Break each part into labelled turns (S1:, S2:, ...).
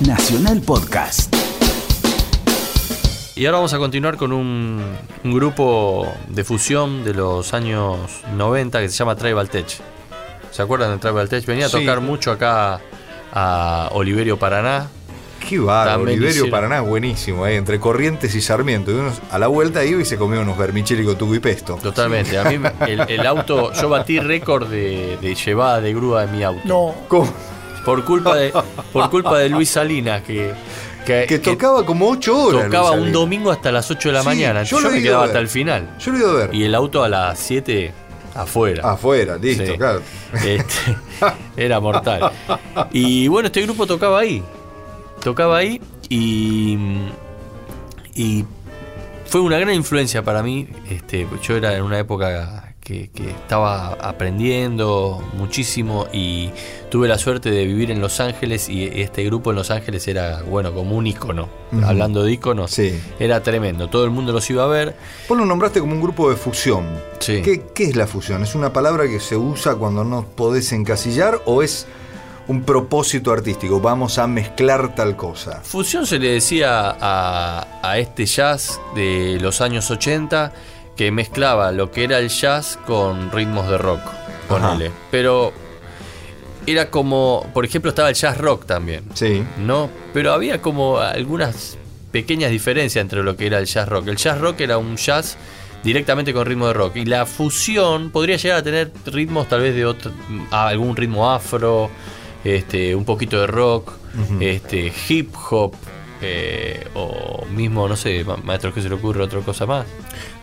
S1: Nacional Podcast.
S2: Y ahora vamos a continuar con un, un grupo de fusión de los años 90 que se llama Tribal Tech. ¿Se acuerdan de Tribal Tech? Venía a
S3: Sí.
S2: tocar mucho acá a Oliverio Paraná.
S3: Qué bárbaro,
S2: También
S3: Oliverio
S2: hicieron-
S3: Paraná, buenísimo, eh, entre Corrientes y Sarmiento. Y a la vuelta iba y se comía unos vermicelli con tuco y pesto.
S2: Totalmente. A mí el, el auto, yo batí récord de, de llevada de grúa de mi auto.
S4: No,
S3: ¿Cómo?
S2: Por culpa de, por culpa de Luis Salinas, que, que,
S3: Que
S2: que
S3: tocaba como 8 horas.
S2: tocaba un domingo hasta las 8 de la
S3: Sí,
S2: mañana.
S3: yo
S2: Yo, me quedaba hasta el final.
S3: Yo lo ido a ver.
S2: Y el auto a las 7 afuera.
S3: Afuera, listo,
S2: Sí.
S3: claro.
S2: Este, era mortal. Y bueno, este grupo tocaba ahí. Tocaba ahí y. Y fue una gran influencia para mí. Este, yo era en una época que, que estaba aprendiendo muchísimo y tuve la suerte de vivir en Los Ángeles y este grupo en Los Ángeles era, bueno, como un ícono. Hablando de íconos,
S3: Sí.
S2: era tremendo. Todo el mundo los iba a ver.
S3: Vos lo nombraste como un grupo de fusión.
S2: Sí.
S3: ¿Qué, qué es la fusión? ¿Es una palabra que se usa cuando no podés encasillar o es un propósito artístico? Vamos a mezclar tal cosa.
S2: Fusión se le decía a, a este jazz de los años 80 que mezclaba lo que era el jazz con ritmos de rock, ponele. Pero era como, por ejemplo, estaba el jazz rock también,
S3: Sí.
S2: ¿no? Pero había como algunas pequeñas diferencias entre lo que era el jazz rock. El jazz rock era un jazz directamente con ritmo de rock y la fusión podría llegar a tener ritmos tal vez de otro, a algún ritmo afro, este, un poquito de rock, este, hip hop. Eh, o mismo, no sé, ma- maestro, ¿qué se le ocurre otra cosa más?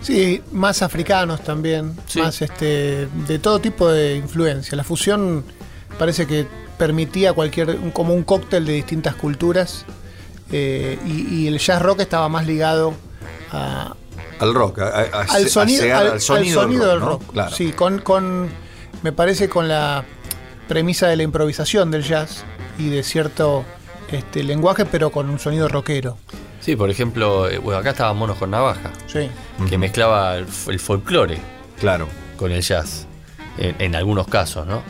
S4: sí, más africanos también,
S2: Sí.
S4: más este, de todo tipo de influencia. La fusión parece que permitía cualquier, como un cóctel de distintas culturas eh, y, y el jazz rock estaba más ligado a,
S3: Al rock, a- a- a-
S4: al sonido, al,
S3: al
S4: al
S3: sonido,
S4: del
S3: ¿no?
S4: rock.
S3: Claro.
S4: Sí, con, con, me parece con la premisa de la improvisación del jazz y de cierto este, lenguaje, pero con un sonido rockero.
S2: Sí, por ejemplo, eh, bueno, acá estaba Monos con Navaja,
S4: Sí.
S2: que mezclaba el, folclore
S3: Claro.
S2: con el jazz, en, en algunos casos, ¿no?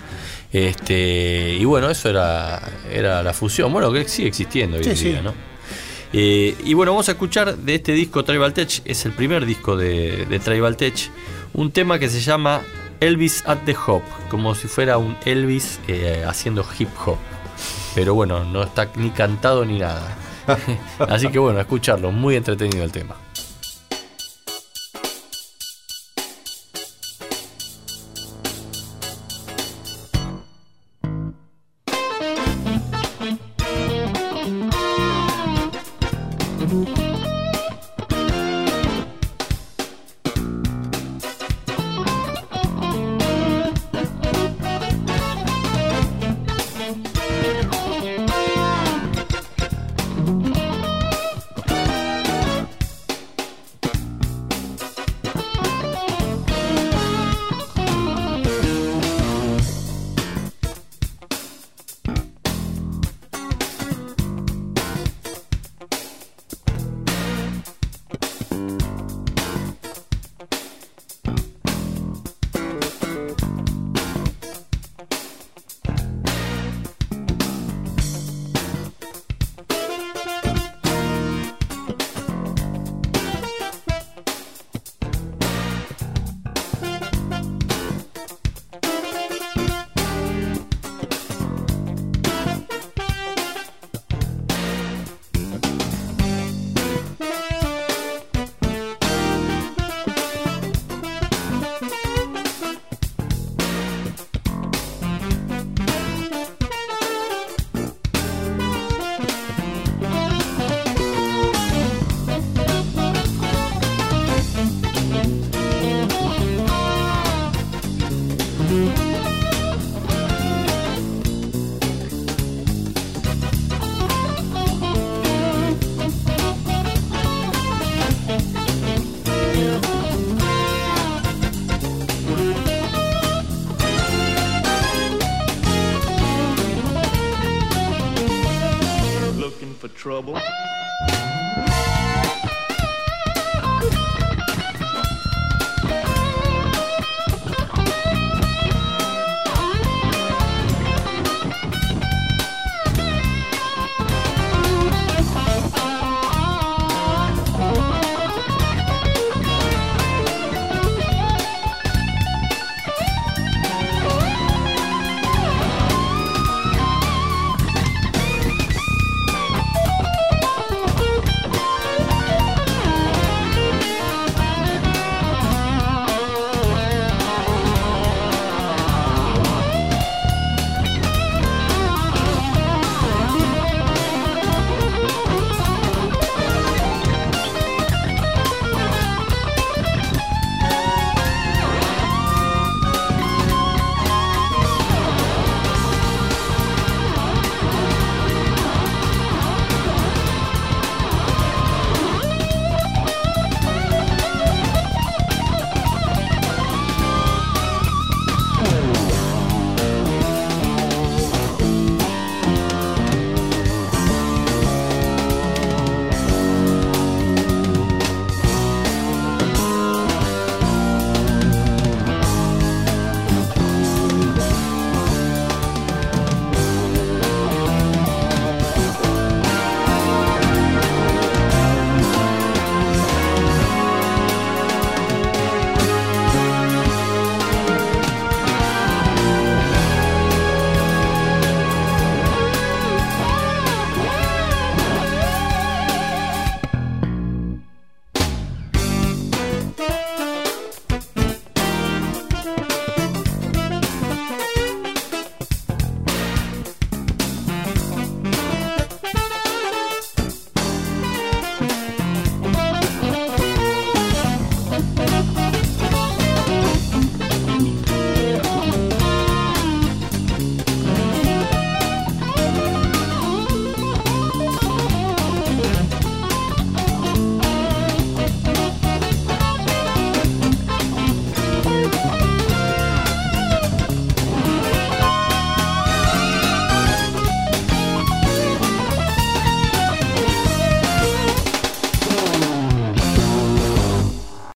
S2: Este, y bueno, eso era, era la fusión, bueno, que sigue existiendo hoy
S4: Sí,
S2: en
S4: sí.
S2: día, ¿no? Eh, y bueno, vamos a escuchar de este disco Tribal Tech, es el primer disco de, de Tribal Tech, un tema que se llama Elvis at the Hop, como si fuera un Elvis eh, haciendo hip hop. Pero bueno, no está ni cantado ni nada. Así que bueno, escucharlo, muy entretenido el tema.